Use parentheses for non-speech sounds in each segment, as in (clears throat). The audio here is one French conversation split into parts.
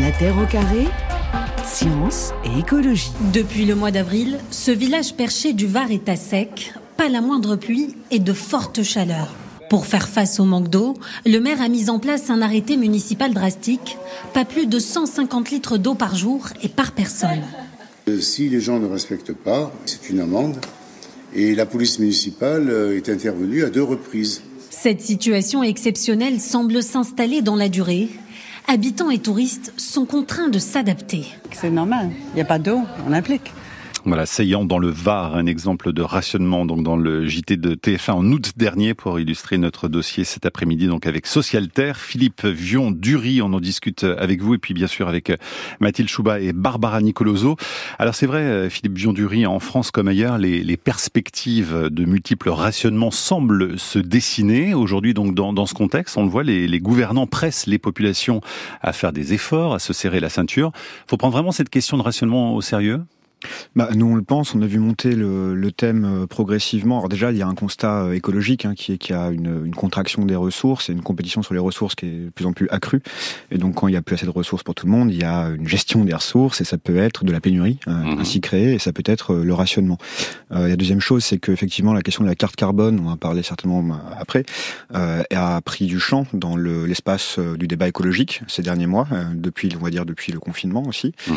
La Terre au carré, science et écologie. Depuis le mois d'avril, ce village perché du Var est à sec, pas la moindre pluie et de fortes chaleurs. Pour faire face au manque d'eau, le maire a mis en place un arrêté municipal drastique, pas plus de 150 litres d'eau par jour et par personne. Euh, si les gens ne respectent pas, c'est une amende. Et la police municipale euh, est intervenue à deux reprises. Cette situation exceptionnelle semble s'installer dans la durée. Habitants et touristes sont contraints de s'adapter. C'est normal, il n'y a pas d'eau, on applique. Voilà, Saillant dans le Var, un exemple de rationnement donc dans le JT de TF1 en août dernier pour illustrer notre dossier cet après-midi donc avec Socialterre. Philippe Vion-Dury, on en discute avec vous et puis bien sûr avec Mathilde Chouba et Barbara Nicoloso. Alors c'est vrai, Philippe Vion-Dury, en France comme ailleurs, les, perspectives de multiples rationnements semblent se dessiner. Aujourd'hui donc dans, dans, ce contexte, on le voit, les, les gouvernants pressent les populations à faire des efforts, à se serrer la ceinture. Faut prendre vraiment cette question de rationnement au sérieux? Bah, nous on le pense, on a vu monter le, le thème euh, progressivement. Alors déjà il y a un constat euh, écologique hein, qui est qu'il y a une, une, contraction des ressources et une compétition sur les ressources qui est de plus en plus accrue. Et donc quand il y a plus assez de ressources pour tout le monde, il y a une gestion des ressources et ça peut être de la pénurie euh, mmh. ainsi créée et ça peut être le rationnement. Euh, la deuxième chose c'est qu'effectivement la question de la carte carbone, on va en parler certainement après, euh, a pris du champ dans l'espace le, du débat écologique ces derniers mois, depuis on va dire depuis le confinement aussi. Mmh.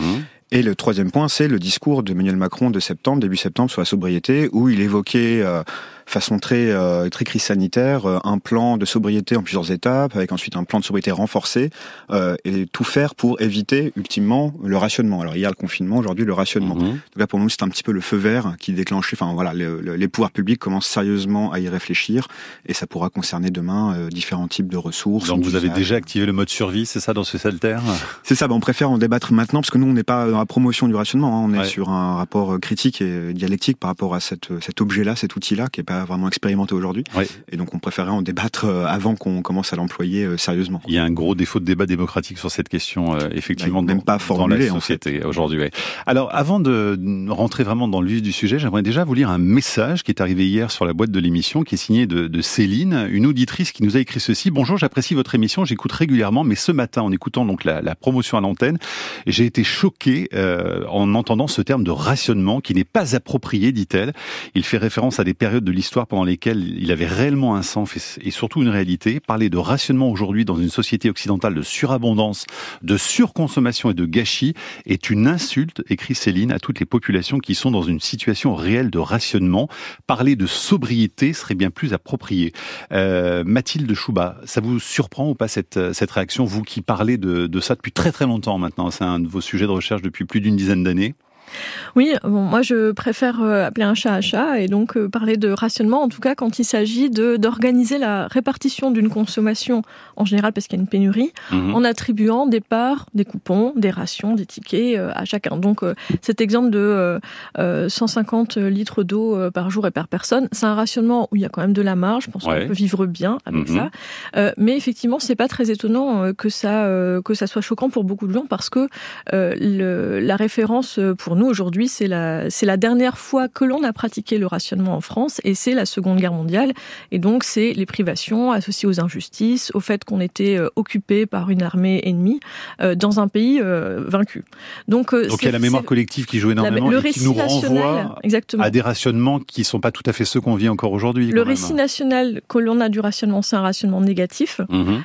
Et le troisième point, c'est le discours d'Emmanuel Macron de septembre, début septembre, sur la sobriété, où il évoquait euh, façon très euh, très crise sanitaire, euh, un plan de sobriété en plusieurs étapes, avec ensuite un plan de sobriété renforcé, euh, et tout faire pour éviter ultimement le rationnement. Alors il y a le confinement, aujourd'hui le rationnement. Mhm. Donc là pour nous c'est un petit peu le feu vert qui déclenche. Enfin voilà, le, le, les pouvoirs publics commencent sérieusement à y réfléchir, et ça pourra concerner demain euh, différents types de ressources. Donc vous avez déjà activé le mode survie, c'est ça dans ce salter C'est ça. Ben, on préfère en débattre maintenant parce que nous on n'est pas dans la promotion du rationnement, hein, on est Ouais. sur un rapport critique et dialectique par rapport à cette, cet objet-là, cet outil-là qui est pas vraiment expérimenté aujourd'hui. Ouais. Et donc on préférait en débattre euh, avant qu'on commence à l'employer euh, sérieusement. Il y a un gros défaut de débat démocratique sur cette question, euh, effectivement, Bah, même dans, pas dans formulé, la en société aujourd'hui. ouais. Alors, avant de rentrer vraiment dans le vif du sujet, j'aimerais déjà vous lire un message qui est arrivé hier sur la boîte de l'émission, qui est signé de, de Céline, une auditrice qui nous a écrit ceci. Bonjour, j'apprécie votre émission, j'écoute régulièrement, mais ce matin, en écoutant donc la, la promotion à l'antenne, j'ai été choqué euh, en entendant ce terme de rationnement qui n'est pas approprié, dit-elle. Il fait référence à des périodes de l'histoire pendant lesquelles il avait réellement un sens et surtout une réalité. Parler de rationnement aujourd'hui dans une société occidentale de surabondance, de surconsommation et de gâchis est une insulte, écrit Céline, à toutes les populations qui sont dans une situation réelle de rationnement. Parler de sobriété serait bien plus approprié. Euh, Mathilde Chouba, ça vous surprend ou pas cette, cette réaction, vous qui parlez de, de ça depuis très très longtemps maintenant? C'est un de vos sujets de recherche depuis plus d'une dizaine d'années. Oui, bon, moi je préfère euh, appeler un chat à chat et donc euh, parler de rationnement, en tout cas quand il s'agit d'organiser la répartition d'une consommation, en général parce qu'il y a une pénurie, Mhm. en attribuant des parts, des coupons, des rations, des tickets euh, à chacun. Donc cet exemple de euh, euh, 150 litres d'eau par jour et par personne, c'est un rationnement où il y a quand même de la marge, je pense Ouais. qu'on peut vivre bien avec Mhm. ça. Mais effectivement, c'est pas très étonnant que ça que ça soit choquant pour beaucoup de gens parce que le, la référence pour nous aujourd'hui, c'est la c'est la dernière fois que l'on a pratiqué le rationnement en France et c'est la Seconde Guerre mondiale et donc c'est les privations associées aux injustices, au fait qu'on était euh, occupé par une armée ennemie euh, dans un pays euh, vaincu. Donc euh, Donc il y a la mémoire collective qui joue la- énormément le et qui récit nous national, renvoie exactement. à des rationnements qui sont pas tout à fait ceux qu'on vit encore aujourd'hui. Le même. récit national que l'on a du rationnement, c'est un rationnement négatif. Mhm.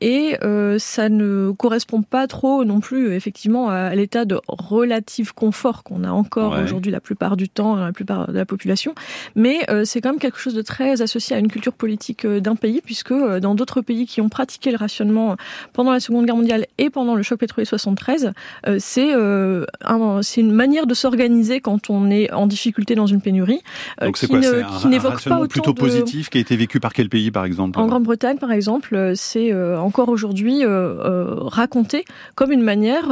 Et ça ne correspond pas trop non plus effectivement à l'état de relatif confort qu'on a encore Ouais. aujourd'hui la plupart du temps la plupart de la population mais euh, c'est quand même quelque chose de très associé à une culture politique euh, d'un pays puisque euh, dans d'autres pays qui ont pratiqué le rationnement pendant la Seconde Guerre mondiale et pendant le choc pétrolier 73 euh, c'est euh, un- c'est une manière de s'organiser quand on est en difficulté dans une pénurie Donc c'est qui quoi ne- qui un, un n'évoque pas autant plutôt de- positif qui a été vécu par quel pays par exemple? En Grande-Bretagne, par exemple, c'est encore aujourd'hui raconté comme une manière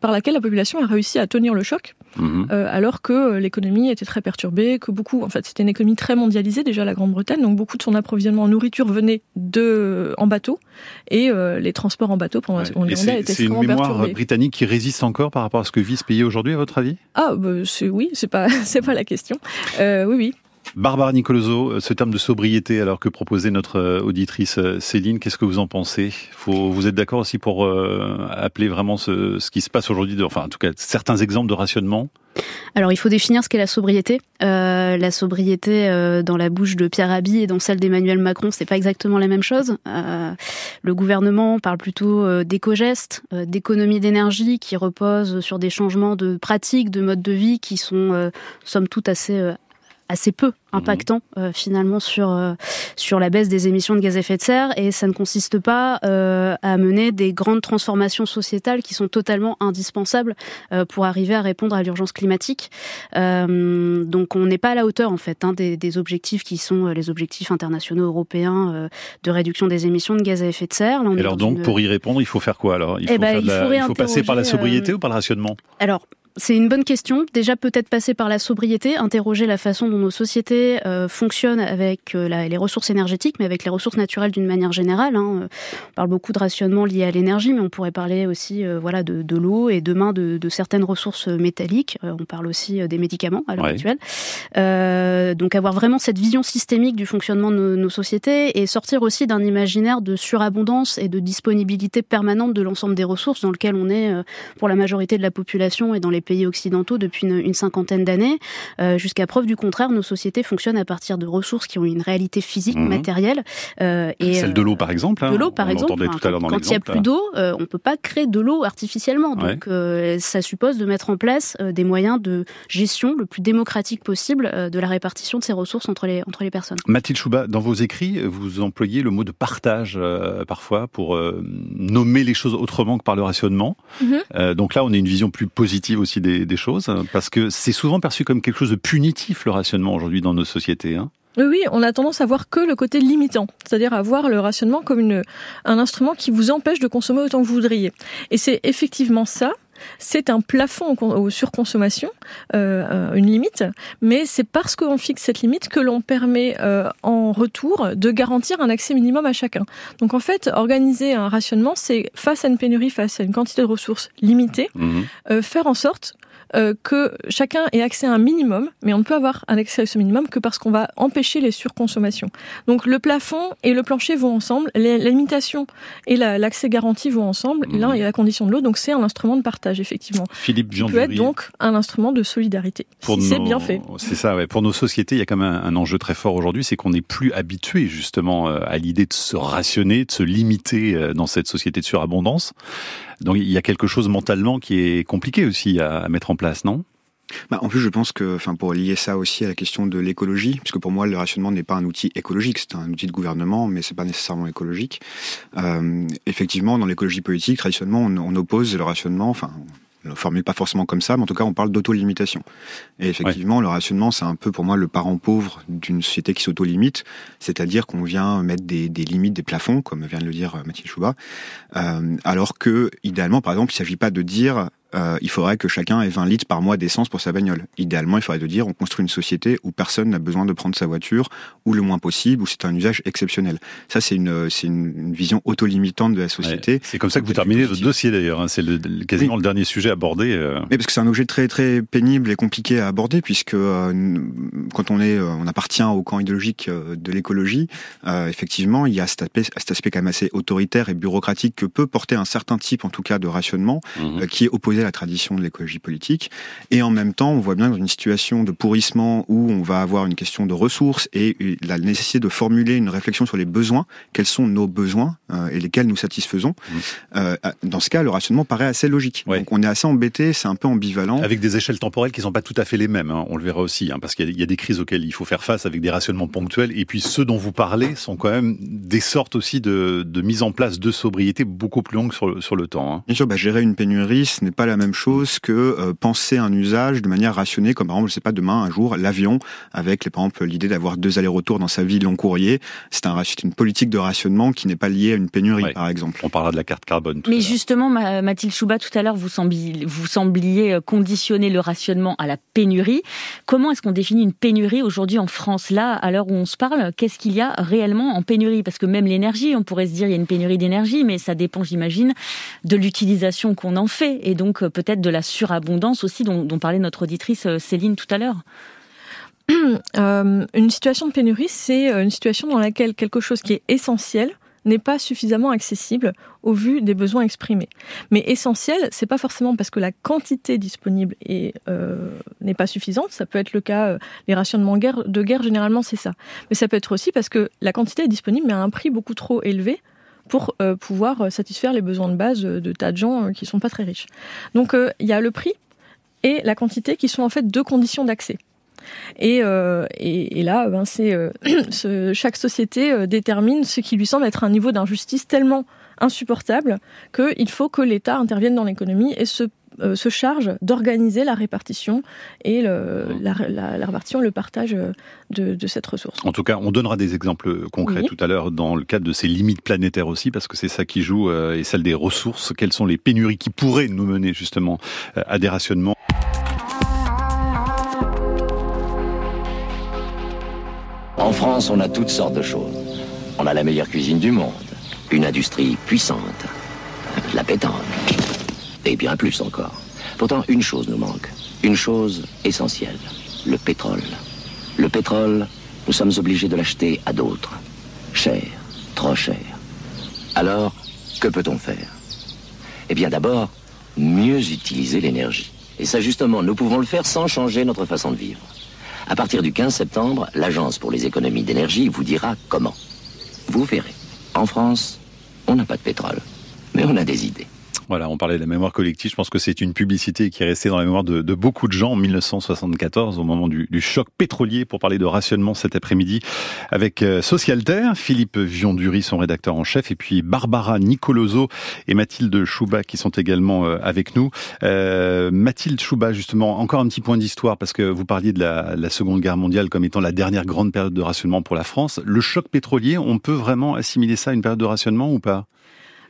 par laquelle la population a réussi à tenir le choc, Mhm. euh, alors que euh, l'économie était très perturbée, que beaucoup, en fait, c'était une économie très mondialisée déjà la Grande-Bretagne, donc beaucoup de son approvisionnement en nourriture venait de en bateau, et euh, les transports en bateau pendant Ouais. Étaient c'est une mémoire perturbés. britannique qui résiste encore par rapport à ce que vit ce pays aujourd'hui, à votre avis? Ah, bah, c'est oui, c'est pas (laughs) c'est pas la question. Euh, oui, oui. Barbara Nicoloso, ce terme de sobriété, alors que proposait notre auditrice Céline, qu'est-ce que vous en pensez? Vous êtes d'accord aussi pour appeler vraiment ce, qui se passe aujourd'hui, enfin en tout cas certains exemples de rationnement? Alors il faut définir ce qu'est la sobriété. Euh, la sobriété euh, dans la bouche de Pierre Rabhi et dans celle d'Emmanuel Macron, c'est pas exactement la même chose. Euh, le gouvernement parle plutôt d'éco-gestes, d'économie d'énergie qui repose sur des changements de pratiques, de modes de vie qui sont somme toute assez assez peu impactant euh, finalement sur euh, sur la baisse des émissions de gaz à effet de serre et ça ne consiste pas euh, à mener des grandes transformations sociétales qui sont totalement indispensables pour arriver à répondre à l'urgence climatique. donc on n'est pas à la hauteur en fait hein, des, des, objectifs qui sont les objectifs internationaux européens de réduction des émissions de gaz à effet de serre. et alors donc pour y répondre, il faut faire quoi alors? Il eh ben, faut, il faut passer par la sobriété ou par le rationnement? Alors c'est une bonne question. Déjà, peut-être passer par la sobriété, interroger la façon dont nos sociétés euh, fonctionnent avec euh, les ressources énergétiques, mais avec les ressources naturelles d'une manière générale. Hein. On parle beaucoup de rationnement lié à l'énergie, mais on pourrait parler aussi euh, voilà, de, l'eau et demain de, certaines ressources métalliques. on parle aussi des médicaments à l'heure actuelle. donc, avoir vraiment cette vision systémique du fonctionnement de nos, nos sociétés et sortir aussi d'un imaginaire de surabondance et de disponibilité permanente de l'ensemble des ressources dans lequel on est pour la majorité de la population et dans les pays occidentaux depuis une, cinquantaine d'années. Euh, jusqu'à preuve du contraire, nos sociétés fonctionnent à partir de ressources qui ont une réalité physique, mhm. matérielle. Euh, et, Celle de l'eau, par exemple. Hein, de l'eau, par exemple. tout à quand il n'y a plus d'eau, euh, on ne peut pas créer de l'eau artificiellement. Donc, ça suppose de mettre en place des moyens de gestion le plus démocratique possible de la répartition de ces ressources entre les, entre les personnes. Mathilde Chouba, dans vos écrits, vous employez le mot de partage parfois pour nommer les choses autrement que par le rationnement. Mhm. donc là, on a une vision plus positive aussi des, choses, parce que c'est souvent perçu comme quelque chose de punitif, le rationnement, aujourd'hui, dans nos sociétés. Hein. Oui, oui, on a tendance à voir que le côté limitant, c'est-à-dire à voir le rationnement comme une, un instrument qui vous empêche de consommer autant que vous voudriez. Et c'est effectivement ça, c'est un plafond aux surconsommation, euh, euh, une limite, mais c'est parce qu'on fixe cette limite que l'on permet euh, en retour de garantir un accès minimum à chacun. Donc en fait, organiser un rationnement, c'est face à une pénurie, face à une quantité de ressources limitée, mmh. faire en sorte euh, que chacun ait accès à un minimum, mais on ne peut avoir un accès à ce minimum que parce qu'on va empêcher les surconsommations. Donc le plafond et le plancher vont ensemble, la limitation et l'accès garanti vont ensemble, mmh. l'un et la condition de l'autre, donc c'est un instrument de partage, effectivement. Philippe Jean peut être donc un instrument de solidarité, si c'est bien fait. C'est ça, ouais. pour nos sociétés, il y a quand même un, enjeu très fort aujourd'hui, c'est qu'on n'est plus habitué justement euh, à l'idée de se rationner, de se limiter euh, dans cette société de surabondance. Donc il y a quelque chose mentalement qui est compliqué aussi à, mettre en place, non? Bah, en plus, je pense que, enfin, pour lier ça aussi à la question de l'écologie, puisque pour moi, le rationnement n'est pas un outil écologique, c'est un outil de gouvernement, mais c'est pas nécessairement écologique. Euh, effectivement, dans l'écologie politique, traditionnellement, on, oppose le rationnement, enfin, on le formule pas forcément comme ça, mais en tout cas, on parle d'auto-limitation. Et effectivement, le rationnement, c'est un peu pour moi le parent pauvre d'une société qui s'auto-limite, c'est-à-dire qu'on vient mettre des, limites, des plafonds, comme vient de le dire Mathilde Chouba, euh, alors que, idéalement, par exemple, il ne s'agit pas de dire euh, il faudrait que chacun ait 20 litres par mois d'essence pour sa bagnole. Idéalement, il faudrait de dire on construit une société où personne n'a besoin de prendre sa voiture, ou le moins possible, où c'est un usage exceptionnel. Ça, c'est une, c'est une, vision auto-limitante de la société. c'est comme ça que vous terminez votre dossier d'ailleurs. Hein. C'est le, quasiment le dernier sujet abordé. Euh. Mais parce que c'est un objet très très pénible et compliqué à aborder, puisque euh, quand on est, on appartient au camp idéologique de l'écologie, effectivement, il y a cet aspect, cet aspect quand même assez autoritaire et bureaucratique que peut porter un certain type, en tout cas, de rationnement, mmh. qui est opposé la tradition de l'écologie politique. Et en même temps, on voit bien dans une situation de pourrissement où on va avoir une question de ressources et la nécessité de formuler une réflexion sur les besoins, quels sont nos besoins euh, et lesquels nous satisfaisons. Mmh. Euh, dans ce cas, le rationnement paraît assez logique. Donc on est assez embêté, c'est un peu ambivalent. Avec des échelles temporelles qui sont pas tout à fait les mêmes, hein. on le verra aussi, hein, parce qu'il y, a des crises auxquelles il faut faire face avec des rationnements ponctuels. Et puis ceux dont vous parlez sont quand même des sortes aussi de, de mise en place de sobriété beaucoup plus longues sur, sur le temps. Hein. Bien sûr, bah, gérer une pénurie, ce n'est pas la même chose que euh, penser un usage de manière rationnée, comme par exemple, je sais pas, demain, un jour, l'avion, avec par exemple l'idée d'avoir deux allers-retours dans sa vie long courrier. C'est un, une politique de rationnement qui n'est pas liée à une pénurie, par exemple. On parlera de la carte carbone. Mais justement, Mathilde Chouba, tout à l'heure, vous sembliez, vous sembliez euh, conditionner le rationnement à la pénurie. Comment est-ce qu'on définit une pénurie aujourd'hui en France? Là, à l'heure où on se parle, qu'est-ce qu'il y a réellement en pénurie? Parce que même l'énergie, on pourrait se dire il y a une pénurie d'énergie, mais ça dépend, j'imagine, de l'utilisation qu'on en fait. Et donc, euh, peut-être de la surabondance aussi dont, parlait notre auditrice euh, Céline tout à l'heure (clears throat) une situation de pénurie, c'est une situation dans laquelle quelque chose qui est essentiel n'est pas suffisamment accessible au vu des besoins exprimés. Mais essentiel, c'est pas forcément parce que la quantité disponible euh, n'est pas suffisante. Ça peut être le cas, euh, les rationnements de guerre, généralement, c'est ça. Mais ça peut être aussi parce que la quantité est disponible, mais à un prix beaucoup trop élevé pour euh, pouvoir satisfaire les besoins de base de tas de gens qui sont pas très riches. Donc il y a le prix et la quantité qui sont en fait deux conditions d'accès. Et, euh, et, là, ben, euh, (clears throat) chaque société euh, détermine ce qui lui semble être un niveau d'injustice tellement insupportable qu'il faut que l'État intervienne dans l'économie et se se charge d'organiser la répartition et le, la, la, la, répartition, le partage de, de, cette ressource. En tout cas, on donnera des exemples concrets oui. tout à l'heure dans le cadre de ces limites planétaires aussi, parce que c'est ça qui joue, euh, et celle des ressources. Quelles sont les pénuries qui pourraient nous mener justement à des rationnements? En France, on a toutes sortes de choses. On a la meilleure cuisine du monde, une industrie puissante, la pétanque, et bien plus encore. Pourtant, une chose nous manque, une chose essentielle, le pétrole. Le pétrole, nous sommes obligés de l'acheter à d'autres. Cher, trop cher. Alors, que peut-on faire? Eh bien d'abord, mieux utiliser l'énergie. Et ça justement, nous pouvons le faire sans changer notre façon de vivre. À partir du 15 septembre, l'Agence pour les économies d'énergie vous dira comment. Vous verrez. En France, on n'a pas de pétrole, mais on a des idées. Voilà, on parlait de la mémoire collective. Je pense que c'est une publicité qui est restée dans la mémoire de, beaucoup de gens en 1974, au moment du, du, choc pétrolier, pour parler de rationnement cet après-midi, avec euh, Socialter, Philippe Vion-Dury, son rédacteur en chef, et puis Barbara Nicoloso et Mathilde Chouba, qui sont également euh, avec nous. Euh, Mathilde Chouba, justement, encore un petit point d'histoire, parce que vous parliez de la, la Seconde Guerre mondiale comme étant la dernière grande période de rationnement pour la France. Le choc pétrolier, on peut vraiment assimiler ça à une période de rationnement ou pas?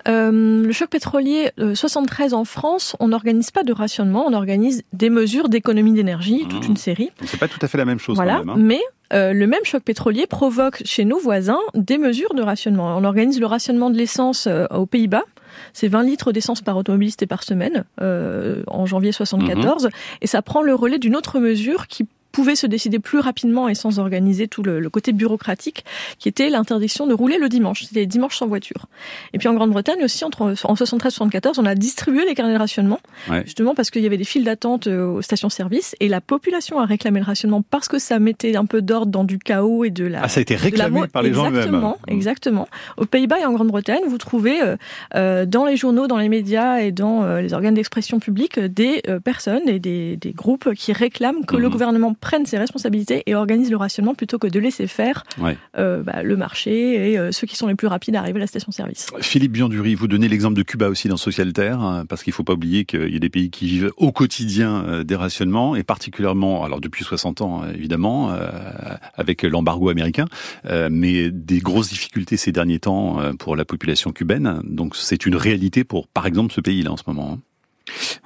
Euh, le choc pétrolier euh, 73 en France, on n'organise pas de rationnement, on organise des mesures d'économie d'énergie, toute mmh. une série. C'est pas tout à fait la même chose. Voilà, quand même, hein. mais euh, le même choc pétrolier provoque chez nos voisins des mesures de rationnement. On organise le rationnement de l'essence euh, aux Pays-Bas. C'est 20 litres d'essence par automobiliste et par semaine euh, en janvier 74, mmh. et ça prend le relais d'une autre mesure qui pouvait se décider plus rapidement et sans organiser tout le, le côté bureaucratique, qui était l'interdiction de rouler le dimanche. C'était les dimanches sans voiture. Et puis en Grande-Bretagne aussi, entre, en 73-74, on a distribué les carnets de rationnement, ouais. justement parce qu'il y avait des files d'attente euh, aux stations-service, et la population a réclamé le rationnement parce que ça mettait un peu d'ordre dans du chaos et de la... Ah, ça a été réclamé par les exactement, gens eux-mêmes. Exactement. Aux Pays-Bas et en Grande-Bretagne, vous trouvez euh, euh, dans les journaux, dans les médias et dans euh, les organes d'expression publique des euh, personnes et des, des, groupes qui réclament que mmh. le gouvernement prenne ses responsabilités et organise le rationnement plutôt que de laisser faire ouais. euh, bah, le marché et euh, ceux qui sont les plus rapides à arriver à la station-service. Philippe Biandury, vous donnez l'exemple de Cuba aussi dans Socialterre, hein, parce qu'il ne faut pas oublier qu'il y a des pays qui vivent au quotidien euh, des rationnements, et particulièrement, alors depuis 60 ans évidemment, euh, avec l'embargo américain, mais des grosses difficultés ces derniers temps pour la population cubaine. Donc c'est une réalité pour, par exemple, ce pays-là en ce moment. Hein.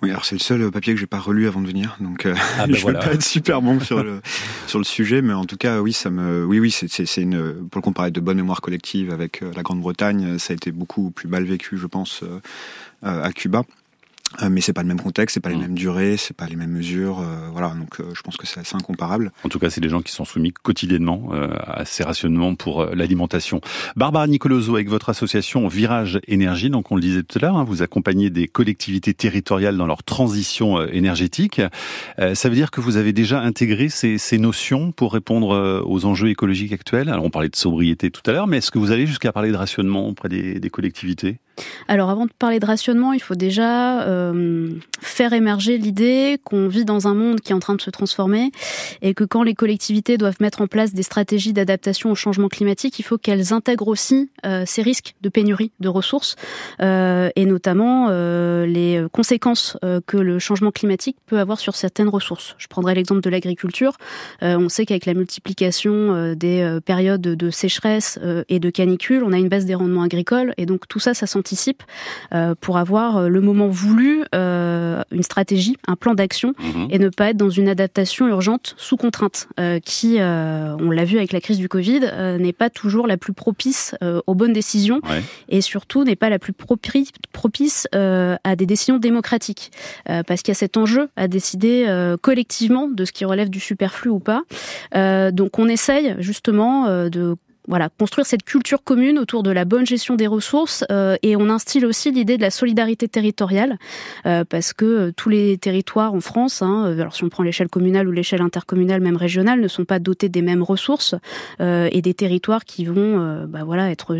Oui, alors c'est le seul papier que j'ai pas relu avant de venir, donc euh, ah (laughs) ben je voilà. vais pas être super bon sur le (laughs) sur le sujet, mais en tout cas, oui, ça me, oui, oui, c'est c'est une pour le comparer de bonne mémoire collective avec euh, la Grande-Bretagne, ça a été beaucoup plus mal vécu, je pense, euh, à Cuba. Euh, mais c'est pas le même contexte, c'est pas les mêmes durées, c'est pas les mêmes mesures, euh, voilà. Donc euh, je pense que c'est assez incomparable. En tout cas, c'est des gens qui sont soumis quotidiennement euh, à ces rationnements pour euh, l'alimentation. Barbara Nicoloso, avec votre association Virage Énergie, donc on le disait tout à l'heure, hein, vous accompagnez des collectivités territoriales dans leur transition euh, énergétique. ça veut dire que vous avez déjà intégré ces, ces notions pour répondre aux enjeux écologiques actuels? Alors on parlait de sobriété tout à l'heure, mais est-ce que vous allez jusqu'à parler de rationnement auprès des, des collectivités? Alors avant de parler de rationnement, il faut déjà euh, faire émerger l'idée qu'on vit dans un monde qui est en train de se transformer et que quand les collectivités doivent mettre en place des stratégies d'adaptation au changement climatique, il faut qu'elles intègrent aussi euh, ces risques de pénurie de ressources euh, et notamment les conséquences que le changement climatique peut avoir sur certaines ressources. Je prendrai l'exemple de l'agriculture. On sait qu'avec la multiplication des périodes de sécheresse et de canicule, on a une baisse des rendements agricoles et donc tout ça, ça s'anticipe pour avoir le moment voulu une stratégie, un plan d'action mhm. et ne pas être dans une adaptation urgente sous contrainte qui, on l'a vu avec la crise du Covid, n'est pas toujours la plus propice aux bonnes décisions et surtout n'est pas la plus propice à des décisions démocratiques parce qu'il y a cet enjeu à décider collectivement de ce qui relève du superflu ou pas. donc on essaye justement de voilà, construire cette culture commune autour de la bonne gestion des ressources euh, et on instille aussi l'idée de la solidarité territoriale euh, parce que euh, tous les territoires en France, hein, alors si on prend l'échelle communale ou l'échelle intercommunale, même régionale, ne sont pas dotés des mêmes ressources et des territoires qui vont bah, voilà, être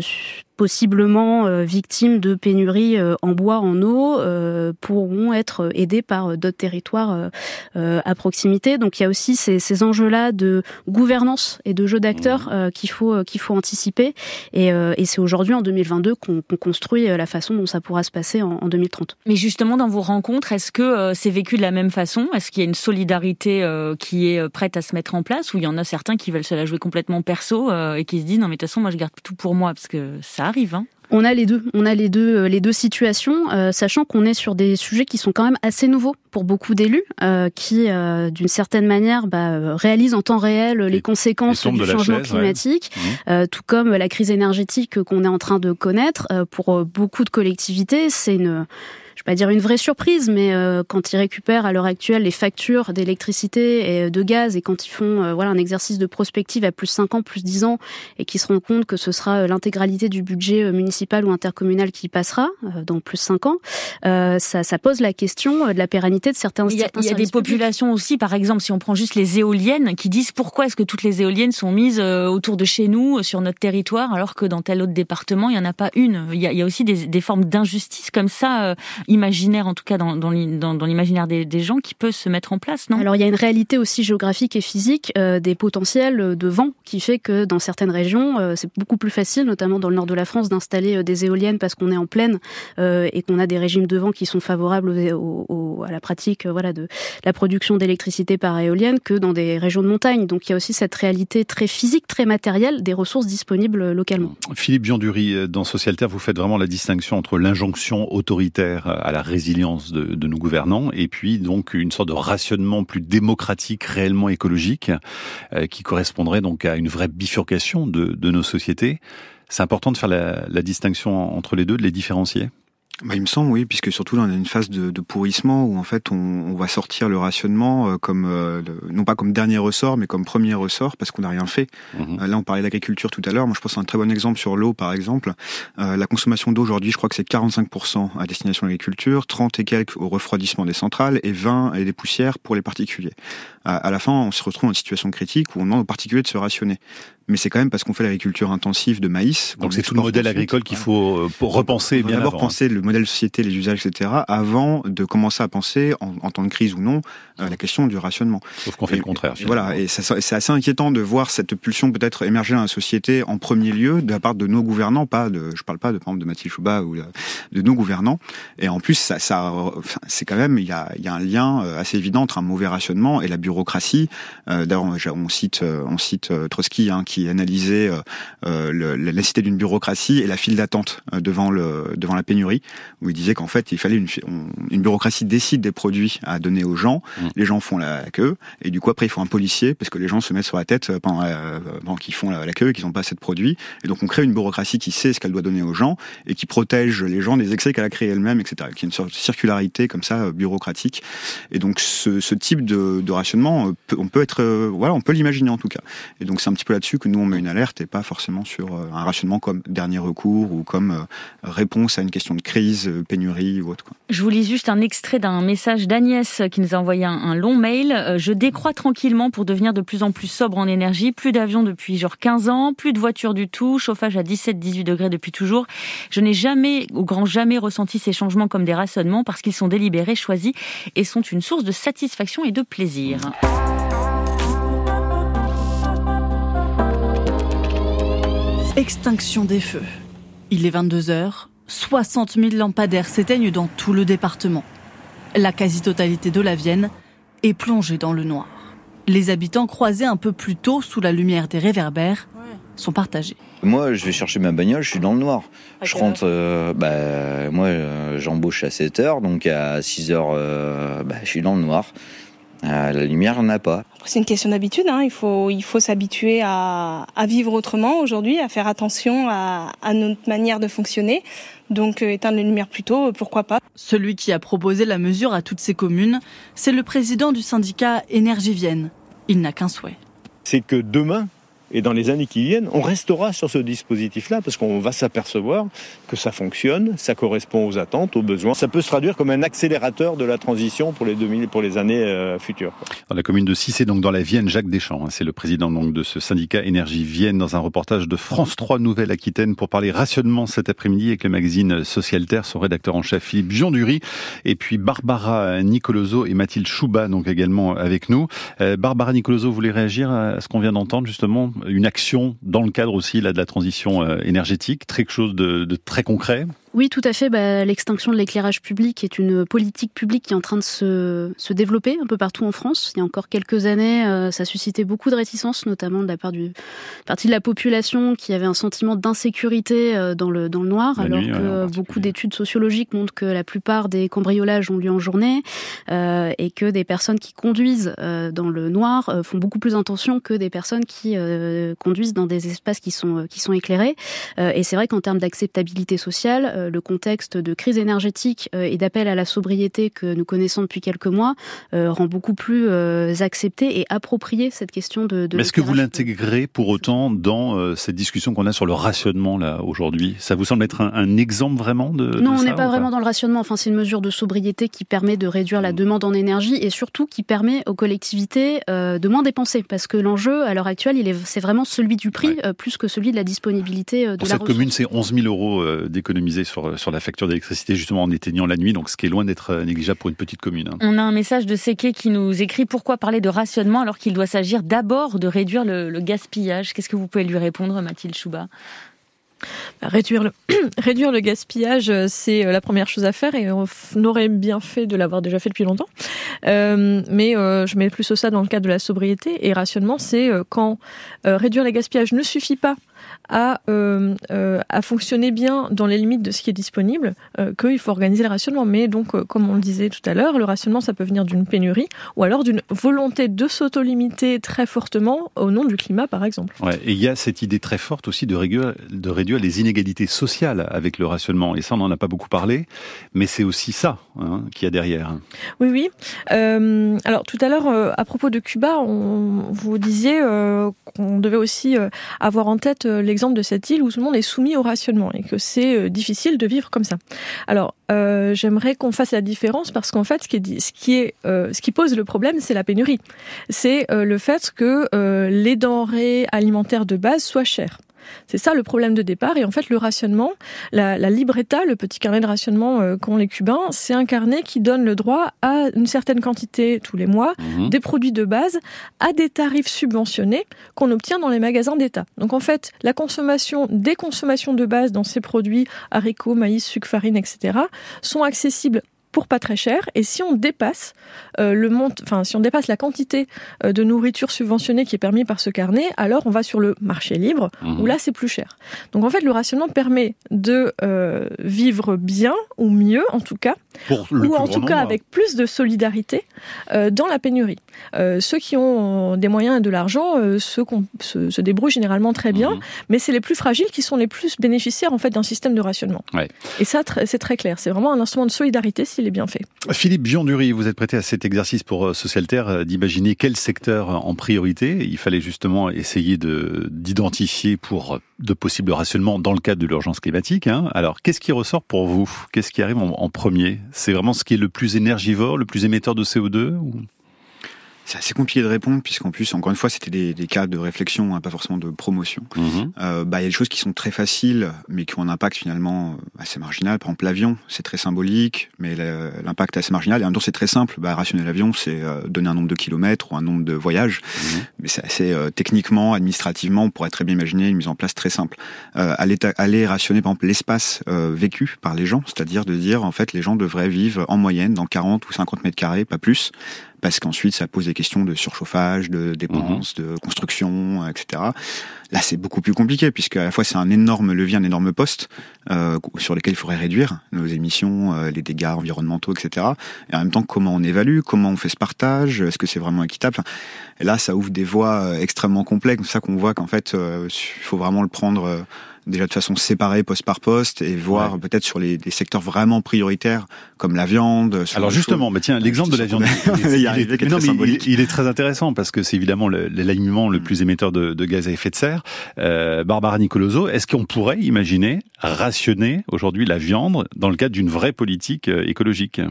possiblement euh, victimes de pénuries euh, en bois, en eau, euh, pourront être aidés par d'autres territoires à proximité. Donc il y a aussi ces, ces enjeux-là de gouvernance et de jeu d'acteurs mmh. qu'il faut qu'il faut anticiper. Et, et c'est aujourd'hui en 2022 qu'on construit la façon dont ça pourra se passer en, en 2030. Mais justement, dans vos rencontres, est-ce que c'est vécu de la même façon? Est-ce qu'il y a une solidarité qui est prête à se mettre en place? Ou il y en a certains qui veulent se la jouer complètement perso et qui se disent non mais de toute façon moi je garde tout pour moi parce que ça arrive. Hein. On a les deux, on a les deux, euh, les deux situations, euh, sachant qu'on est sur des sujets qui sont quand même assez nouveaux pour beaucoup d'élus, euh, qui, d'une certaine manière, bah, réalisent en temps réel les, conséquences du changement climatique, mmh. tout comme la crise énergétique qu'on est en train de connaître. pour beaucoup de collectivités, c'est une vais pas dire une vraie surprise, mais euh, quand ils récupèrent à l'heure actuelle les factures d'électricité et de gaz et quand ils font euh, voilà un exercice de prospective à plus 5 ans, plus 10 ans et qu'ils se rendent compte que ce sera euh, l'intégralité du budget municipal ou intercommunal qui passera dans plus 5 ans, ça, ça, pose la question de la pérennité de certains Il y a, il y a des populations aussi, par exemple, si on prend juste les éoliennes, qui disent pourquoi est-ce que toutes les éoliennes sont mises autour de chez nous, sur notre territoire, alors que dans tel autre département, il n'y en a pas une. Il y a, il y a aussi des, des formes d'injustice comme ça imaginaire, en tout cas dans, dans, l'imaginaire des, gens, qui peut se mettre en place, non? Alors il y a une réalité aussi géographique et physique euh, des potentiels de vent qui fait que dans certaines régions, euh, c'est beaucoup plus facile, notamment dans le nord de la France, d'installer euh, des éoliennes parce qu'on est en plaine et qu'on a des régimes de vent qui sont favorables à la pratique voilà, de la production d'électricité par éolienne que dans des régions de montagne. Donc il y a aussi cette réalité très physique, très matérielle des ressources disponibles localement. Philippe Biondury, dans Socialterre, vous faites vraiment la distinction entre l'injonction autoritaire à la résilience de, de, nos gouvernants et puis donc une sorte de rationnement plus démocratique, réellement écologique, euh, qui correspondrait donc à une vraie bifurcation de, de nos sociétés. C'est important de faire la, la distinction entre les deux, de les différencier? Bah, il me semble, oui, puisque surtout là, on a une phase de, de pourrissement où en fait on, on, va sortir le rationnement euh, comme euh, non pas comme dernier ressort, mais comme premier ressort parce qu'on n'a rien fait. Mhm. Euh, là, on parlait d'agriculture tout à l'heure. Moi, je pense à un très bon exemple sur l'eau, par exemple. la consommation d'eau aujourd'hui, je crois que c'est 45% à destination de l'agriculture, 30 et quelques au refroidissement des centrales et 20 et des poussières pour les particuliers. À, la fin, on se retrouve dans une situation critique où on demande aux particuliers de se rationner mais c'est quand même parce qu'on fait l'agriculture intensive de maïs. Donc c'est tout le modèle agricole qu'il faut euh, repenser bien D'abord hein. penser le modèle société, les usages, etc. avant de commencer à penser, en, temps de crise ou non, euh, la question du rationnement. Sauf qu'on fait le contraire. voilà, et c'est assez inquiétant de voir cette pulsion peut-être émerger dans la société en premier lieu de la part de nos gouvernants, pas de, je parle pas de par exemple de Mathilde Chouba ou de, nos gouvernants. Et en plus, ça, ça c'est quand même il y a, y a un lien euh, assez évident entre un mauvais rationnement et la bureaucratie. D'ailleurs, on cite on cite Trotsky hein, qui analysait euh, euh, le, la nécessité d'une bureaucratie et la file d'attente euh, devant le devant la pénurie, où il disait qu'en fait il fallait une, une bureaucratie décide des produits à donner aux gens, mmh. les gens font la, queue et du coup après il faut un policier parce que les gens se mettent sur la tête pendant, pendant qu'ils font la, queue et qu'ils n'ont pas assez de produits et donc on crée une bureaucratie qui sait ce qu'elle doit donner aux gens et qui protège les gens des excès qu'elle a créés elle-même, etc. Qui est une sorte de circularité comme ça bureaucratique et donc ce, ce type de, de rationnement on peut être voilà on peut l'imaginer en tout cas et donc c'est un petit peu là-dessus que nous on met une alerte et pas forcément sur euh, un rationnement comme dernier recours ou comme euh, réponse à une question de crise, euh, pénurie ou autre. Je vous lis juste un extrait d'un message d'Agnès qui nous a envoyé un, long mail. Je décrois tranquillement pour devenir de plus en plus sobre en énergie. Plus d'avions depuis genre 15 ans, plus de voitures du tout, chauffage à 17-18 degrés depuis toujours. Je n'ai jamais, au grand jamais, ressenti ces changements comme des rationnements parce qu'ils sont délibérés, choisis et sont une source de satisfaction et de plaisir. Extinction des feux. Il est 22 heures. 60 000 lampadaires s'éteignent dans tout le département. La quasi-totalité de la Vienne est plongée dans le noir. Les habitants croisés un peu plus tôt sous la lumière des réverbères sont partagés. Moi, je vais chercher ma bagnole, je suis dans le noir. je rentre, euh, bah, moi, euh, j'embauche à 7 heures, donc à 6 heures, euh, bah, je suis dans le noir. La lumière, on n'a pas. C'est une question d'habitude. Hein. Il faut, il faut s'habituer à, à, vivre autrement aujourd'hui, à faire attention à, à, notre manière de fonctionner. Donc, éteindre les lumières plus tôt, pourquoi pas. Celui qui a proposé la mesure à toutes ces communes, c'est le président du syndicat Énergie Vienne. Il n'a qu'un souhait. C'est que demain, et dans les années qui viennent, on restera sur ce dispositif-là parce qu'on va s'apercevoir que ça fonctionne, ça correspond aux attentes, aux besoins. Ça peut se traduire comme un accélérateur de la transition pour les, 2000, pour les années euh, futures. La commune de Cissé, donc dans la Vienne, Jacques Deschamps, hein, c'est le président donc de ce syndicat Énergie Vienne dans un reportage de France 3 Nouvelle-Aquitaine pour parler rationnement cet après-midi avec le magazine Social Terre, son rédacteur en chef Philippe Biondury et puis Barbara Nicoloso et Mathilde Chouba donc également avec nous. Euh, Barbara Nicoloso, vous voulez réagir à ce qu'on vient d'entendre justement une action dans le cadre aussi là, de la transition euh, énergétique, quelque chose de, de très concret oui, tout à fait. Bah, L'extinction de l'éclairage public est une politique publique qui est en train de se, se, développer un peu partout en France. Il y a encore quelques années, euh, ça suscitait beaucoup de réticences, notamment de la part du partie de la population qui avait un sentiment d'insécurité euh, dans le dans le noir, alors que beaucoup d'études sociologiques montrent que la plupart des cambriolages ont lieu en journée euh, et que des personnes qui conduisent euh, dans le noir euh, font beaucoup plus attention que des personnes qui conduisent dans des espaces qui sont qui sont éclairés. et c'est vrai qu'en termes d'acceptabilité sociale euh, le contexte de crise énergétique euh, et d'appel à la sobriété que nous connaissons depuis quelques mois euh, rend beaucoup plus accepté et approprié cette question de. de est-ce que vous l'intégrez pour autant dans cette discussion qu'on a sur le rationnement là aujourd'hui? Ça vous semble être un, exemple vraiment de Non, on n'est pas vraiment dans le rationnement. Enfin, c'est une mesure de sobriété qui permet de réduire la demande en énergie et surtout qui permet aux collectivités de moins dépenser. Parce que l'enjeu à l'heure actuelle, il est, c'est vraiment celui du prix plus que celui de la disponibilité de pour la cette commune, c'est 11 000 euros d'économiser sur, sur la facture d'électricité justement en éteignant la nuit, donc ce qui est loin d'être euh, négligeable pour une petite commune. Hein. On a un message de Seke qui nous écrit pourquoi parler de rationnement alors qu'il doit s'agir d'abord de réduire le, le gaspillage? Qu'est-ce que vous pouvez lui répondre, Mathilde Chouba? Bah, Réduire le, (clears throat) réduire le gaspillage, euh, c'est euh, la première chose à faire et on aurait bien fait de l'avoir déjà fait depuis longtemps. Euh, mais euh, je mets plus ça dans le cadre de la sobriété et rationnement, c'est quand euh, réduire le gaspillage ne suffit pas à, euh, euh, à fonctionner bien dans les limites de ce qui est disponible, euh, qu'il faut organiser le rationnement. Mais donc, euh, comme on le disait tout à l'heure, le rationnement, ça peut venir d'une pénurie ou alors d'une volonté de s'auto-limiter très fortement au nom du climat, par exemple. Ouais, et il y a cette idée très forte aussi de réduire, de réduire les inégalités sociales avec le rationnement. Et ça, on n'en a pas beaucoup parlé, mais c'est aussi ça hein, qu'il y a derrière. Oui, oui. Euh, alors, tout à l'heure, euh, à propos de Cuba, on, vous disiez qu'on devait aussi avoir en tête l'exemple de cette île où tout le monde est soumis au rationnement et que c'est euh, difficile de vivre comme ça. Alors, euh, j'aimerais qu'on fasse la différence parce qu'en fait, ce qui, est, ce, qui est, euh, ce qui pose le problème, c'est la pénurie. C'est le fait que les denrées alimentaires de base soient chères. C'est ça le problème de départ. Et en fait, le rationnement, la, la libreta, le petit carnet de rationnement euh, qu'ont les Cubains, c'est un carnet qui donne le droit à une certaine quantité tous les mois mmh. des produits de base à des tarifs subventionnés qu'on obtient dans les magasins d'État. Donc en fait, la consommation, des consommations de base dans ces produits, haricots, maïs, sucre, farine, etc., sont accessibles pour pas très cher. Et si on dépasse euh, le monte, enfin si on dépasse la quantité euh, de nourriture subventionnée qui est permis par ce carnet, alors on va sur le marché libre mmh. où là c'est plus cher. Donc en fait le rationnement permet de euh, vivre bien ou mieux en tout cas, ou en tout cas avec plus de solidarité euh, dans la pénurie. Ceux qui ont des moyens et de l'argent se, se, se, débrouillent généralement très bien, mmh. mais c'est les plus fragiles qui sont les plus bénéficiaires en fait d'un système de rationnement. Ouais. Et ça c'est très clair. C'est vraiment un instrument de solidarité est bien. Philippe Biondury, vous êtes prêté à cet exercice pour Socialterre d'imaginer quel secteur en priorité. Il fallait justement essayer d'identifier pour de possibles rationnements dans le cadre de l'urgence climatique. Hein. Alors, qu'est-ce qui ressort pour vous? Qu'est-ce qui arrive en, premier? C'est vraiment ce qui est le plus énergivore, le plus émetteur de CO2 ou? C'est assez compliqué de répondre puisqu'en plus, encore une fois, c'était des, des, cas de réflexion, hein, pas forcément de promotion. Mmh. Euh, bah, il y a des choses qui sont très faciles, mais qui ont un impact finalement assez marginal. Par exemple, l'avion, c'est très symbolique, mais l'impact est assez marginal. Et en même temps, c'est très simple. Bah, rationner l'avion, c'est euh, donner un nombre de kilomètres ou un nombre de voyages. Mmh. Mais c'est assez euh, techniquement, administrativement, on pourrait très bien imaginer une mise en place très simple. Euh, aller, aller rationner, par exemple, l'espace euh, vécu par les gens, c'est-à-dire de dire, en fait, les gens devraient vivre en moyenne dans 40 ou 50 mètres carrés, pas plus parce qu'ensuite ça pose des questions de surchauffage, de dépenses, de construction, etc. Là, c'est beaucoup plus compliqué puisque à la fois c'est un énorme levier, un énorme poste euh, sur lequel il faudrait réduire nos émissions, euh, les dégâts environnementaux, etc. Et en même temps, comment on évalue, comment on fait ce partage, est-ce que c'est vraiment équitable? Enfin, Là, ça ouvre des voies euh, extrêmement complexes. C'est ça qu'on voit qu'en fait, euh, il faut vraiment le prendre. Déjà de façon séparée poste par poste et voir peut-être sur les, les, secteurs vraiment prioritaires comme la viande. Alors justement, mais tiens, l'exemple de la viande, il, est, très intéressant parce que c'est évidemment l'aliment le, le, plus émetteur de, de, gaz à effet de serre. Euh, Barbara Nicoloso, est-ce qu'on pourrait imaginer rationner aujourd'hui la viande dans le cadre d'une vraie politique euh, écologique?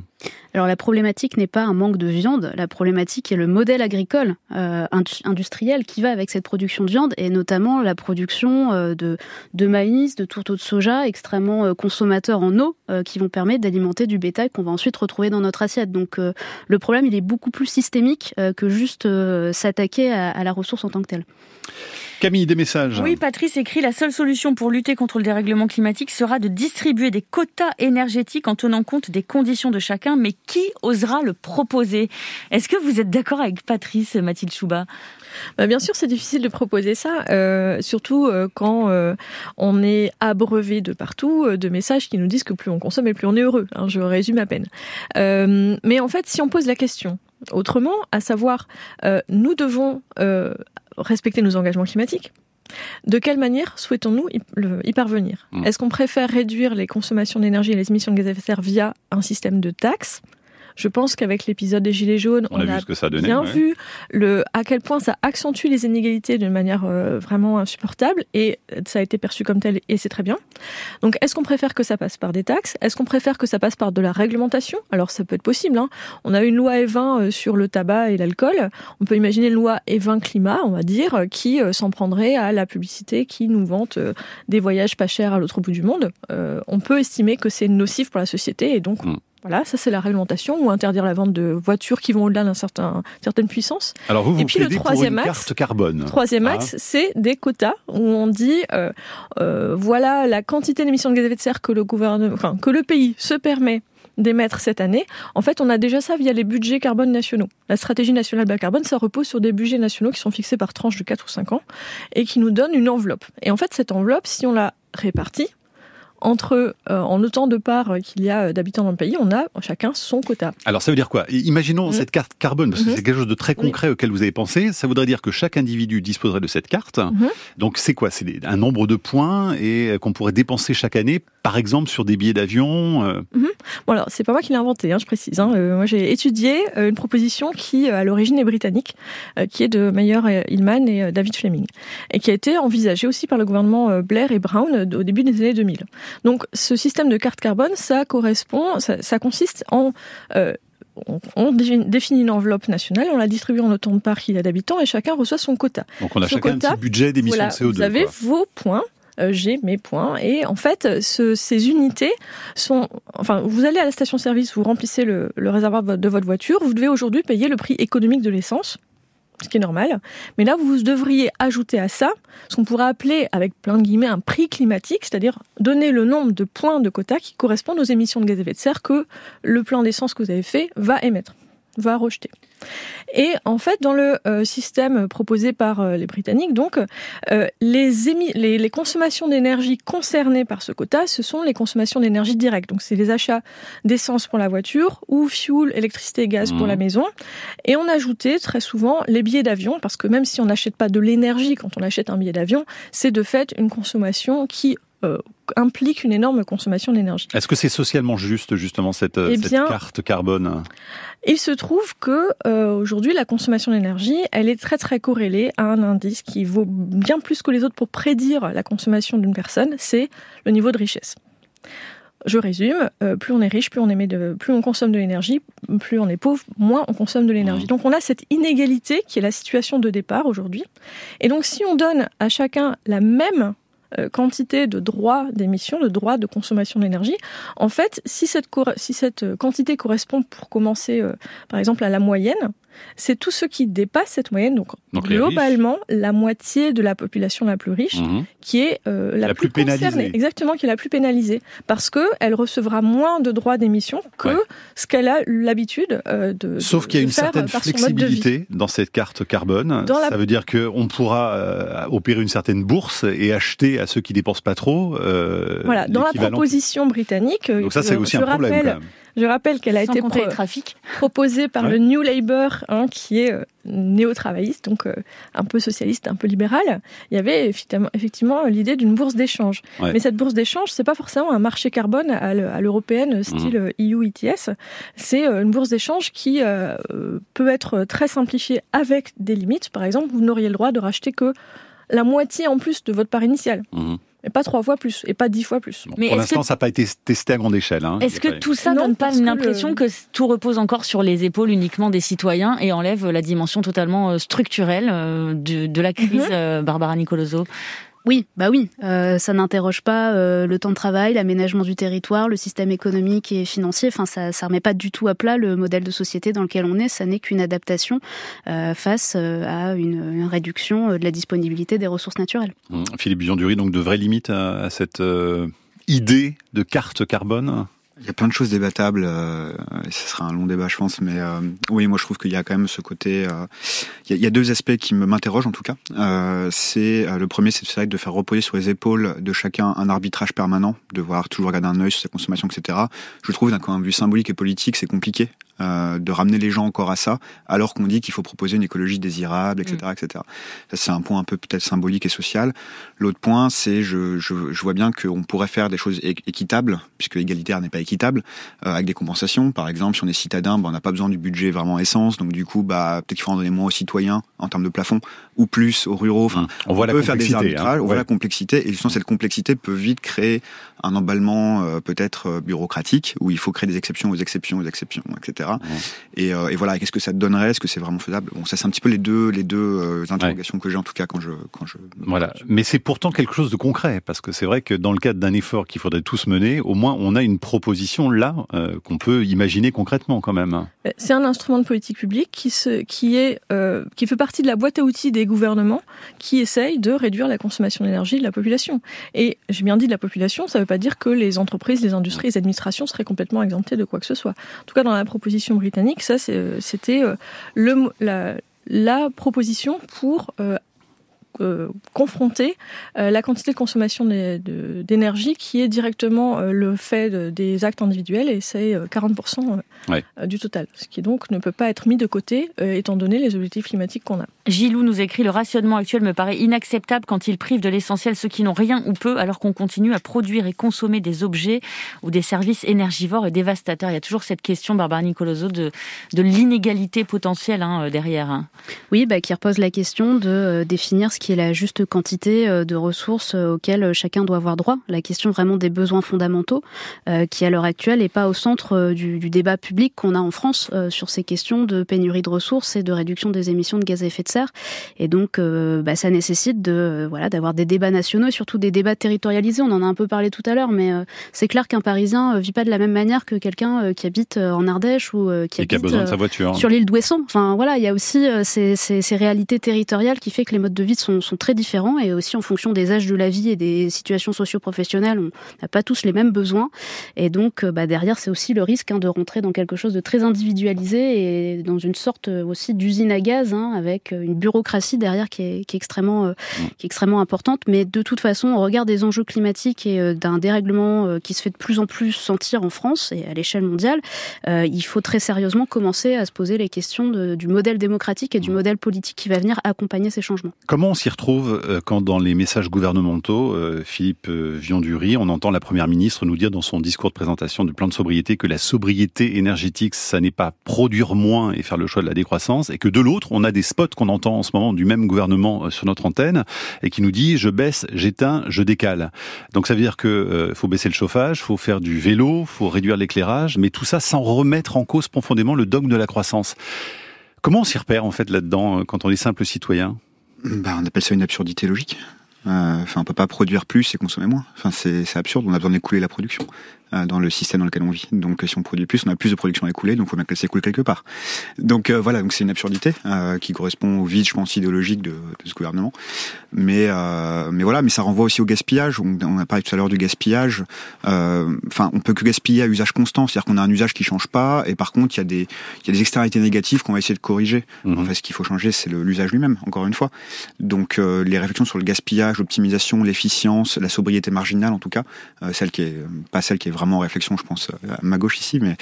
Alors la problématique n'est pas un manque de viande, la problématique est le modèle agricole euh, industriel qui va avec cette production de viande et notamment la production euh, de, de maïs, de tourteaux de soja extrêmement euh, consommateurs en eau euh, qui vont permettre d'alimenter du bétail qu'on va ensuite retrouver dans notre assiette. Donc le problème il est beaucoup plus systémique que juste s'attaquer à, à la ressource en tant que telle. Camille, des messages. Oui, Patrice écrit la seule solution pour lutter contre le dérèglement climatique sera de distribuer des quotas énergétiques en tenant compte des conditions de chacun, mais qui osera le proposer? Est-ce que vous êtes d'accord avec Patrice, Mathilde Chouba bah bien sûr, c'est difficile de proposer ça, euh, surtout euh, quand euh, on est abreuvé de partout de messages qui nous disent que plus on consomme et plus on est heureux. Hein, je résume à peine. Euh, mais en fait, si on pose la question autrement, à savoir, euh, nous devons respecter nos engagements climatiques. De quelle manière souhaitons-nous y parvenir? Mmh. Est-ce qu'on préfère réduire les consommations d'énergie et les émissions de gaz à effet de serre via un système de taxes? Je pense qu'avec l'épisode des Gilets jaunes, on, on a, vu a donné, bien ouais. vu le, à quel point ça accentue les inégalités d'une manière euh, vraiment insupportable et ça a été perçu comme tel et c'est très bien. Donc est-ce qu'on préfère que ça passe par des taxes? Est-ce qu'on préfère que ça passe par de la réglementation? Alors ça peut être possible. Hein. On a une loi E20 sur le tabac et l'alcool. On peut imaginer une loi E20 climat, on va dire, qui euh, s'en prendrait à la publicité qui nous vante euh, des voyages pas chers à l'autre bout du monde. Euh, on peut estimer que c'est nocif pour la société et donc mmh. Voilà, ça c'est la réglementation ou interdire la vente de voitures qui vont au-delà d'une certain, certaine puissance. Alors vous, vous Et puis le troisième pour une axe, carte carbone. Troisième Ah. axe, c'est des quotas où on dit euh, euh, voilà la quantité d'émissions de gaz à effet de serre que le gouvernement, enfin que le pays se permet d'émettre cette année. En fait, on a déjà ça via les budgets carbone nationaux. La stratégie nationale bas carbone, ça repose sur des budgets nationaux qui sont fixés par tranche de 4 ou 5 ans et qui nous donnent une enveloppe. Et en fait, cette enveloppe, si on la répartit, entre euh, en autant de parts qu'il y a d'habitants dans le pays, on a chacun son quota. Alors ça veut dire quoi? Imaginons Mhm. cette carte carbone, parce que Mhm. c'est quelque chose de très concret auquel vous avez pensé. Ça voudrait dire que chaque individu disposerait de cette carte. Mhm. Donc c'est quoi? C'est un nombre de points et euh, qu'on pourrait dépenser chaque année, par exemple sur des billets d'avion. euh? Bon alors c'est pas moi qui l'ai inventé, hein, je précise. Hein. Euh, moi j'ai étudié euh, une proposition qui euh, à l'origine est britannique, euh, qui est de Meyer euh, Hillman et euh, David Fleming, et qui a été envisagée aussi par le gouvernement euh, Blair et Brown euh, au début des années 2000. Donc ce système de carte carbone, ça correspond, ça, ça consiste en euh, on, on définit une enveloppe nationale, on la distribue en autant de parts qu'il y a d'habitants et chacun reçoit son quota. Donc on a chacun quota, un petit budget d'émission voilà, de CO2. Vous avez quoi. vos points. euh, j'ai mes points et en fait ce, ces unités sont enfin vous allez à la station-service vous remplissez le, le réservoir de votre voiture vous devez aujourd'hui payer le prix économique de l'essence ce qui est normal. Mais là vous devriez ajouter à ça ce qu'on pourrait appeler avec plein de guillemets un prix climatique c'est-à-dire donner le nombre de points de quota qui correspondent aux émissions de gaz à effet de serre que le plan d'essence que vous avez fait va émettre va rejeter et en fait, dans le euh, système proposé par euh, les Britanniques, donc, euh, les, émis les, les consommations d'énergie concernées par ce quota, ce sont les consommations d'énergie directe. Donc, c'est les achats d'essence pour la voiture ou fuel, électricité et gaz mmh. pour la maison. Et on ajoutait très souvent les billets d'avion, parce que même si on n'achète pas de l'énergie quand on achète un billet d'avion, c'est de fait une consommation qui euh, implique une énorme consommation d'énergie. Est-ce que c'est socialement juste justement cette, Eh cette carte carbone? Il se trouve que euh, aujourd'hui la consommation d'énergie, elle est très très corrélée à un indice qui vaut bien plus que les autres pour prédire la consommation d'une personne, c'est le niveau de richesse. Je résume, euh, plus on est riche, plus on émet de, plus on consomme de l'énergie, plus on est pauvre, moins on consomme de l'énergie. Mmh. Donc on a cette inégalité qui est la situation de départ aujourd'hui. Et donc si on donne à chacun la même quantité de droits d'émission, de droits de consommation d'énergie. En fait, si cette, si cette quantité correspond pour commencer, euh, par exemple, à la moyenne, c'est tous ceux qui dépassent cette moyenne, donc, globalement la moitié de la population la plus riche, mhm. qui est euh, la, plus, pénalisée. Exactement, qui est la plus pénalisée, parce que elle recevra moins de droits d'émission que ce qu'elle a l'habitude euh, de. Sauf qu'il y a une certaine flexibilité dans cette carte carbone. Ça veut dire qu'on pourra euh, opérer une certaine bourse et acheter à ceux qui dépensent pas trop. voilà, dans la proposition britannique. Donc ça, c'est aussi un problème. Quand même. Je rappelle qu'elle a été (laughs) proposée par le New Labour, hein, qui est euh, néo-travailliste, donc euh, un peu socialiste, un peu libéral. Il y avait effectivement, l'idée d'une bourse d'échange. Mais cette bourse d'échange, c'est pas forcément un marché carbone à l'européenne style EU mmh. ETS. C'est euh, une bourse d'échange qui peut être très simplifiée avec des limites. Par exemple, vous n'auriez le droit de racheter que la moitié en plus de votre part initiale. Mmh mais pas trois fois plus et pas dix fois plus. mais pour l'instant, ça n'a pas été testé à grande échelle. Hein. Est-ce que tout ça ne donne pas l'impression que, tout repose encore sur les épaules uniquement des citoyens et enlève la dimension totalement euh, structurelle euh, de, la crise, mhm. euh, Barbara Nicoloso? Oui, bah oui, euh, ça n'interroge pas euh, le temps de travail, l'aménagement du territoire, le système économique et financier. Enfin, ça, ça remet pas du tout à plat le modèle de société dans lequel on est. Ça n'est qu'une adaptation euh, face à une, réduction de la disponibilité des ressources naturelles. Mmh. Philippe Biondury, donc de vraies limites à cette idée de carte carbone? Il y a plein de choses débattables, euh, et ce sera un long débat, je pense, mais euh, oui, moi je trouve qu'il y a quand même ce côté. Euh, il, y a, deux aspects qui m'interrogent en tout cas. c'est le premier, c'est de faire reposer sur les épaules de chacun un arbitrage permanent, de voir toujours garder un œil sur sa consommation, etc. Je trouve d'un point de vue symbolique et politique, c'est compliqué euh, de ramener les gens encore à ça, alors qu'on dit qu'il faut proposer une écologie désirable, etc., mm. etc. Ça, c'est un point un peu peut-être symbolique et social. L'autre point, c'est je, je, je vois bien qu'on pourrait faire des choses équitables, puisque égalitaire n'est pas équitable, euh, avec des compensations. Par exemple, si on est citadin, bah, on n'a pas besoin du budget vraiment essence, donc du coup, bah, peut-être qu'il faut en donner moins aux citoyens en termes de plafond, ou plus aux ruraux. Enfin, mm. on, voit peut faire des arbitrages, on voit la complexité, et justement cette complexité peut vite créer un emballement euh, peut-être bureaucratique, où il faut créer des exceptions aux exceptions aux exceptions, etc. Et, euh, et, voilà, qu'est-ce que ça te donnerait? Est-ce que c'est vraiment faisable? Bon, ça c'est un petit peu les deux, les deux euh, interrogations que j'ai en tout cas quand je, quand je. Voilà, mais c'est pourtant quelque chose de concret parce que c'est vrai que dans le cadre d'un effort qu'il faudrait tous mener, au moins on a une proposition là euh, qu'on peut imaginer concrètement quand même. C'est un instrument de politique publique qui se, qui est, qui fait partie de la boîte à outils des gouvernements qui essayent de réduire la consommation d'énergie de la population. Et j'ai bien dit de la population, ça ne veut pas dire que les entreprises, les industries, les administrations seraient complètement exemptées de quoi que ce soit. En tout cas, dans la proposition britannique, ça euh, c'était euh, la proposition pour euh, euh, confronter euh, la quantité de consommation d'énergie qui est directement euh, le fait des actes individuels et c'est 40% du total, ce qui donc ne peut pas être mis de côté étant donné les objectifs climatiques qu'on a. Gilou nous écrit le rationnement actuel me paraît inacceptable quand il prive de l'essentiel ceux qui n'ont rien ou peu alors qu'on continue à produire et consommer des objets ou des services énergivores et dévastateurs. Il y a toujours cette question, Barbara Nicoloso, de, de l'inégalité potentielle hein, derrière. Hein. Oui, bah, qui repose la question de définir ce qui est la juste quantité euh, de ressources euh, auxquelles euh, chacun doit avoir droit. La question vraiment des besoins fondamentaux, qui à l'heure actuelle n'est pas au centre du, débat public qu'on a en France sur ces questions de pénurie de ressources et de réduction des émissions de gaz à effet de serre. Et donc, bah, ça nécessite de voilà d'avoir des débats nationaux, et surtout des débats territorialisés. On en a un peu parlé tout à l'heure, mais c'est clair qu'un Parisien vit pas de la même manière que quelqu'un qui habite en Ardèche ou qui habite sur l'île d'Ouessant. Enfin voilà, il y a aussi ces, ces, ces réalités territoriales qui fait que les modes de vie sont sont très différents et aussi en fonction des âges de la vie et des situations socio-professionnelles, on n'a pas tous les mêmes besoins. Et donc, euh, bah, derrière, c'est aussi le risque hein, de rentrer dans quelque chose de très individualisé et dans une sorte euh, aussi d'usine à gaz, hein, avec euh, une bureaucratie derrière qui est, qui est extrêmement, qui est extrêmement importante. Mais de toute façon, au regard des enjeux climatiques et d'un dérèglement qui se fait de plus en plus sentir en France et à l'échelle mondiale, il faut très sérieusement commencer à se poser les questions de, du modèle démocratique et du mmh. modèle politique qui va venir accompagner ces changements. Comment on s'y retrouve euh, quand dans les messages gouvernementaux, euh, Philippe euh, Viandury, on entend la Première ministre nous dire dans son discours de présentation du plan de sobriété que la sobriété énergétique, ça n'est pas produire moins et faire le choix de la décroissance, et que de l'autre, on a des spots qu'on entend en ce moment du même gouvernement sur notre antenne, et qui nous dit je baisse, j'éteins, je décale. Donc ça veut dire que faut baisser le chauffage, faut faire du vélo, faut réduire l'éclairage, mais tout ça sans remettre en cause profondément le dogme de la croissance. Comment on s'y repère en fait là-dedans quand on est simple citoyen? Bah, on appelle ça une absurdité logique. Enfin, on peut pas produire plus et consommer moins. Enfin, c'est absurde. On a besoin d'écouler la production. Euh, dans le système dans lequel on vit. Donc si on produit plus, on a plus de production à écouler, donc il faut bien qu'elle s'écoule quelque part. Donc euh, voilà, donc c'est une absurdité euh, qui correspond au vide, je pense, idéologique de, de ce gouvernement. Mais mais voilà, mais ça renvoie aussi au gaspillage. On, on a parlé tout à l'heure du gaspillage. Enfin, on peut que gaspiller à usage constant, c'est-à-dire qu'on a un usage qui change pas, et par contre il y a des il y a des externalités négatives qu'on va essayer de corriger. Mmh. En fait, ce qu'il faut changer, c'est l'usage lui-même. Encore une fois. Donc les réflexions sur le gaspillage, l'optimisation, l'efficience, la sobriété marginale, en tout cas, celle qui est pas celle qui est vraiment en réflexion, je pense, à ma gauche ici, mais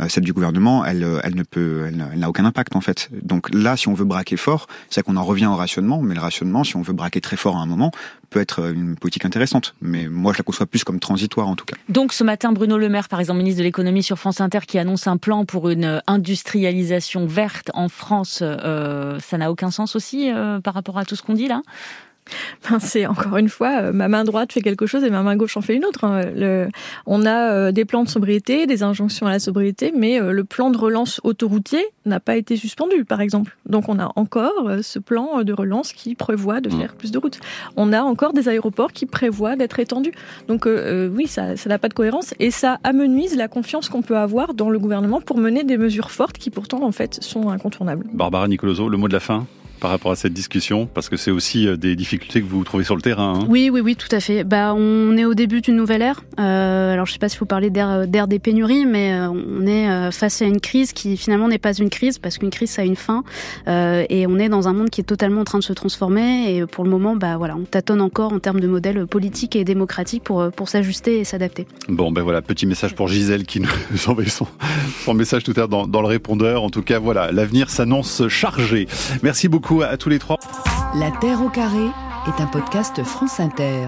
euh, celle du gouvernement, elle, euh, elle ne peut, elle, n'a aucun impact en fait. Donc là, si on veut braquer fort, c'est qu'on en revient au rationnement, mais le rationnement, si on veut braquer très fort à un moment, peut être euh, une politique intéressante. Mais moi, je la conçois plus comme transitoire en tout cas. Donc ce matin, Bruno Le Maire, par exemple, ministre de l'économie sur France Inter, qui annonce un plan pour une industrialisation verte en France, ça n'a aucun sens aussi par rapport à tout ce qu'on dit là? (laughs) ben, c'est encore une fois, euh, ma main droite fait quelque chose et ma main gauche en fait une autre. Hein. Le, on a euh, des plans de sobriété, des injonctions à la sobriété, mais euh, le plan de relance autoroutier n'a pas été suspendu, par exemple. Donc on a encore ce plan de relance qui prévoit de mmh. faire plus de routes. On a encore des aéroports qui prévoient d'être étendus. Donc oui, ça n'a pas de cohérence et ça amenuise la confiance qu'on peut avoir dans le gouvernement pour mener des mesures fortes qui pourtant en fait sont incontournables. Barbara Nicoloso, le mot de la fin? Par rapport à cette discussion Parce que c'est aussi euh, des difficultés que vous trouvez sur le terrain. Hein. oui, oui, oui, tout à fait. Bah, on est au début d'une nouvelle ère. Euh, alors, je ne sais pas s'il faut parler euh, d'ère des pénuries, mais on est face à une crise qui finalement n'est pas une crise, parce qu'une crise, ça a une fin. et on est dans un monde qui est totalement en train de se transformer. Et pour le moment, bah, voilà, on tâtonne encore en termes de modèle politique et démocratique pour, pour s'ajuster et s'adapter. Bon, ben voilà, petit message pour Gisèle qui nous (laughs) envoie son, son message tout à l'heure dans, dans le répondeur. En tout cas, voilà, l'avenir s'annonce chargé. Merci à tous les trois. La Terre au carré est un podcast France Inter.